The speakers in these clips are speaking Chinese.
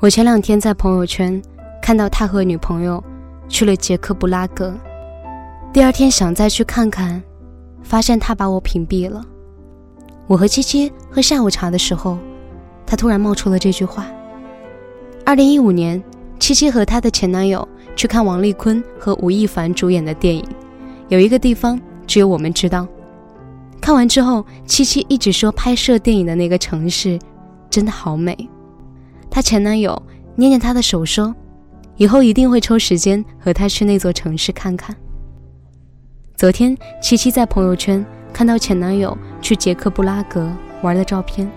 我前两天在朋友圈看到他和女朋友去了捷克布拉格，第二天想再去看看，发现他把我屏蔽了。我和七七喝下午茶的时候，他突然冒出了这句话：“二零一五年，七七和她的前男友去看王丽坤和吴亦凡主演的电影，有一个地方只有我们知道。看完之后，七七一直说拍摄电影的那个城市真的好美。”她前男友捏捏她的手说：“以后一定会抽时间和她去那座城市看看。”昨天，七七在朋友圈看到前男友去捷克布拉格玩的照片，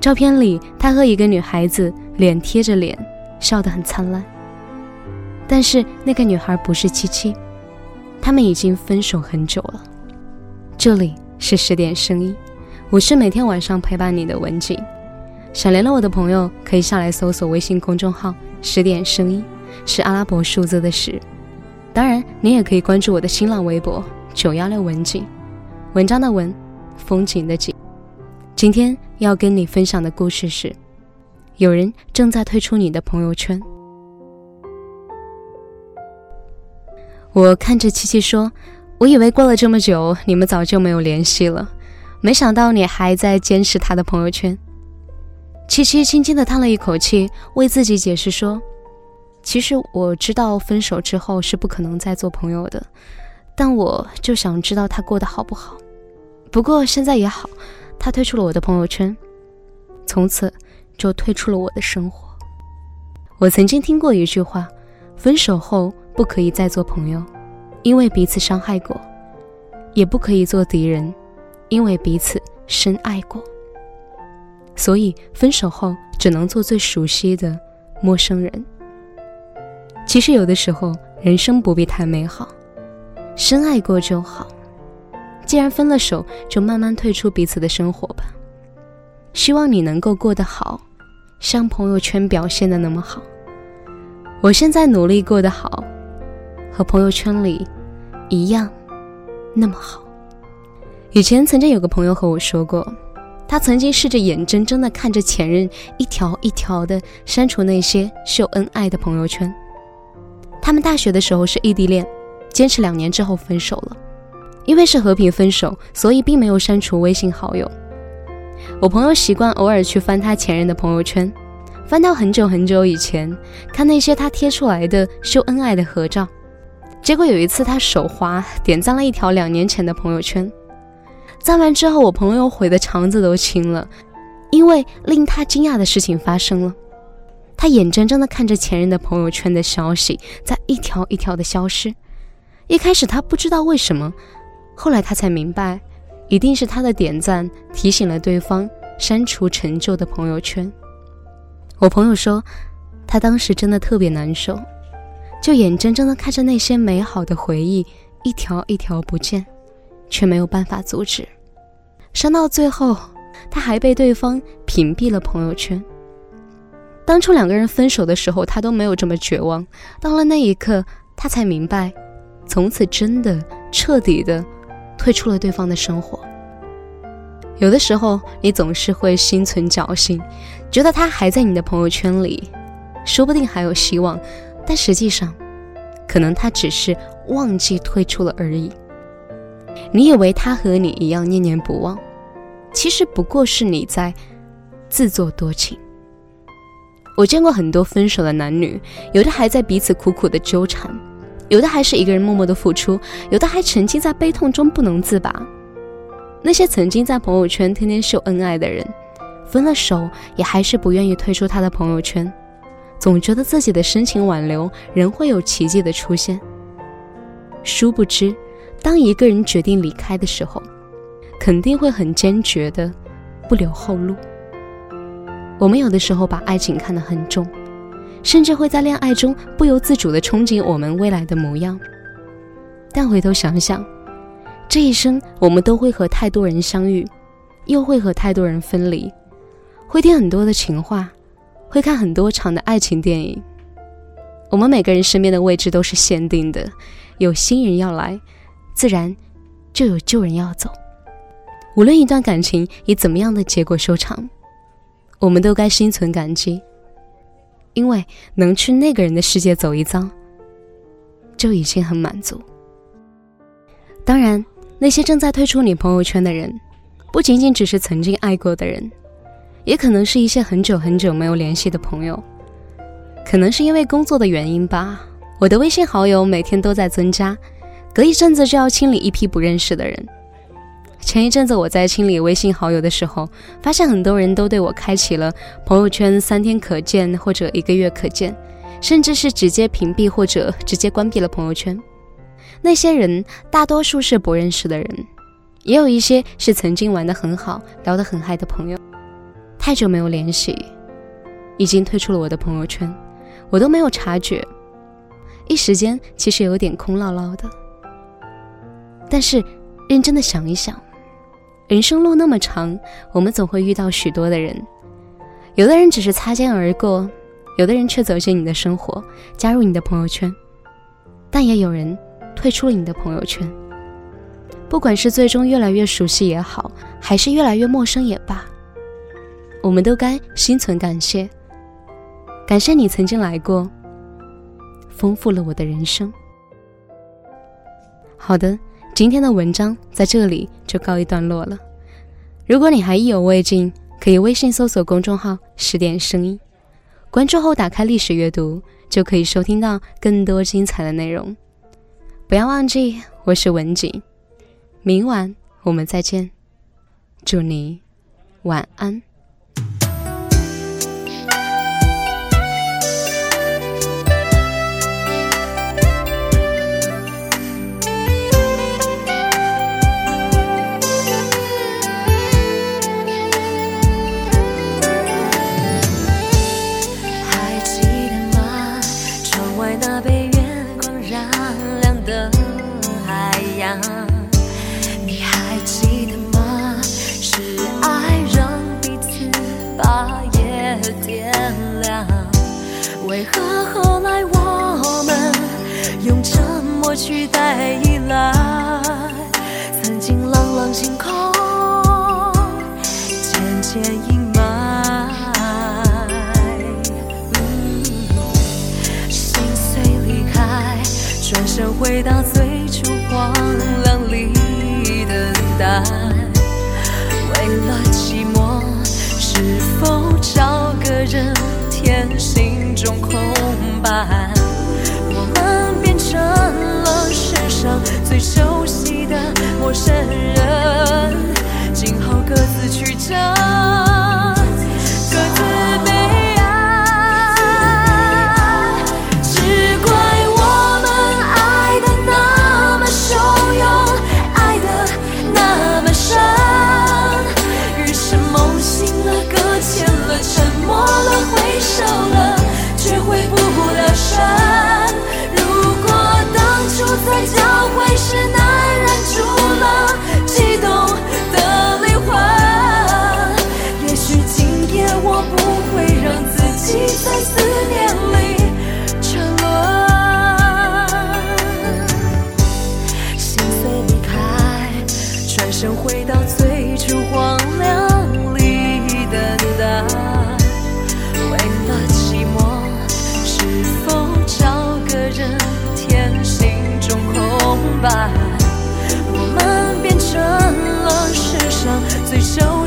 照片里他和一个女孩子脸贴着脸，笑得很灿烂。但是那个女孩不是七七，他们已经分手很久了。这里是十点声音，我是每天晚上陪伴你的文景。想联络我的朋友，可以下来搜索微信公众号“十点声音”，是阿拉伯数字的十。当然，你也可以关注我的新浪微博“九幺六文景”，文章的文，风景的景。今天要跟你分享的故事是：有人正在退出你的朋友圈。我看着七七说：“我以为过了这么久，你们早就没有联系了，没想到你还在坚持他的朋友圈。”七七轻轻地叹了一口气，为自己解释说：“其实我知道分手之后是不可能再做朋友的，但我就想知道他过得好不好。不过现在也好，他退出了我的朋友圈，从此就退出了我的生活。我曾经听过一句话：分手后不可以再做朋友，因为彼此伤害过；也不可以做敌人，因为彼此深爱过。”所以，分手后只能做最熟悉的陌生人。其实，有的时候人生不必太美好，深爱过就好。既然分了手，就慢慢退出彼此的生活吧。希望你能够过得好，像朋友圈表现的那么好。我现在努力过得好，和朋友圈里一样那么好。以前曾经有个朋友和我说过。他曾经试着眼睁睁地看着前任一条一条地删除那些秀恩爱的朋友圈。他们大学的时候是异地恋，坚持两年之后分手了。因为是和平分手，所以并没有删除微信好友。我朋友习惯偶尔去翻他前任的朋友圈，翻到很久很久以前，看那些他贴出来的秀恩爱的合照。结果有一次他手滑点赞了一条两年前的朋友圈。赞完之后，我朋友悔得肠子都青了，因为令他惊讶的事情发生了。他眼睁睁地看着前任的朋友圈的消息在一条一条的消失。一开始他不知道为什么，后来他才明白，一定是他的点赞提醒了对方删除陈旧的朋友圈。我朋友说，他当时真的特别难受，就眼睁睁地看着那些美好的回忆一条一条不见。却没有办法阻止，伤到最后，他还被对方屏蔽了朋友圈。当初两个人分手的时候，他都没有这么绝望。到了那一刻，他才明白，从此真的彻底的退出了对方的生活。有的时候，你总是会心存侥幸，觉得他还在你的朋友圈里，说不定还有希望，但实际上，可能他只是忘记退出了而已。你以为他和你一样念念不忘，其实不过是你在自作多情。我见过很多分手的男女，有的还在彼此苦苦的纠缠，有的还是一个人默默的付出，有的还沉浸在悲痛中不能自拔。那些曾经在朋友圈天天秀恩爱的人，分了手也还是不愿意退出他的朋友圈，总觉得自己的深情挽留仍会有奇迹的出现。殊不知。当一个人决定离开的时候，肯定会很坚决的，不留后路。我们有的时候把爱情看得很重，甚至会在恋爱中不由自主的憧憬我们未来的模样。但回头想想，这一生我们都会和太多人相遇，又会和太多人分离，会听很多的情话，会看很多场的爱情电影。我们每个人身边的位置都是限定的，有新人要来。自然，就有旧人要走。无论一段感情以怎么样的结果收场，我们都该心存感激。因为能去那个人的世界走一遭，就已经很满足。当然，那些正在退出你朋友圈的人，不仅仅只是曾经爱过的人，也可能是一些很久很久没有联系的朋友。可能是因为工作的原因吧，我的微信好友每天都在增加，隔一阵子就要清理一批不认识的人。前一阵子我在清理微信好友的时候，发现很多人都对我开启了朋友圈三天可见或者一个月可见，甚至是直接屏蔽或者直接关闭了朋友圈。那些人大多数是不认识的人，也有一些是曾经玩得很好、聊得很嗨的朋友。太久没有联系，已经退出了我的朋友圈，我都没有察觉，一时间其实有点空落落的。但是认真的想一想。人生路那么长，我们总会遇到许多的人，有的人只是擦肩而过，有的人却走进你的生活，加入你的朋友圈，但也有人退出了你的朋友圈。不管是最终越来越熟悉也好，还是越来越陌生也罢，我们都该心存感谢，感谢你曾经来过，丰富了我的人生。好的。今天的文章在这里就告一段落了。如果你还意犹未尽，可以微信搜索公众号“十点声音”，关注后打开历史阅读，就可以收听到更多精彩的内容。不要忘记，我是文景，明晚我们再见，祝你晚安。取代依赖，曾经朗朗星空渐渐阴霾，心碎离开，转身回到最初荒想回到最初荒凉里等待为了寂寞是否找个人填心中空白？我们变成了世上最熟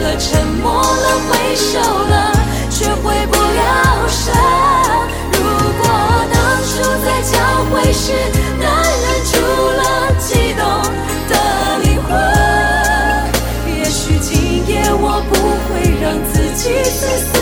了，沉默了，挥手了却回不了神。如果当初在交会时能忍住了激动的灵魂，也许今夜我不会让自己碎。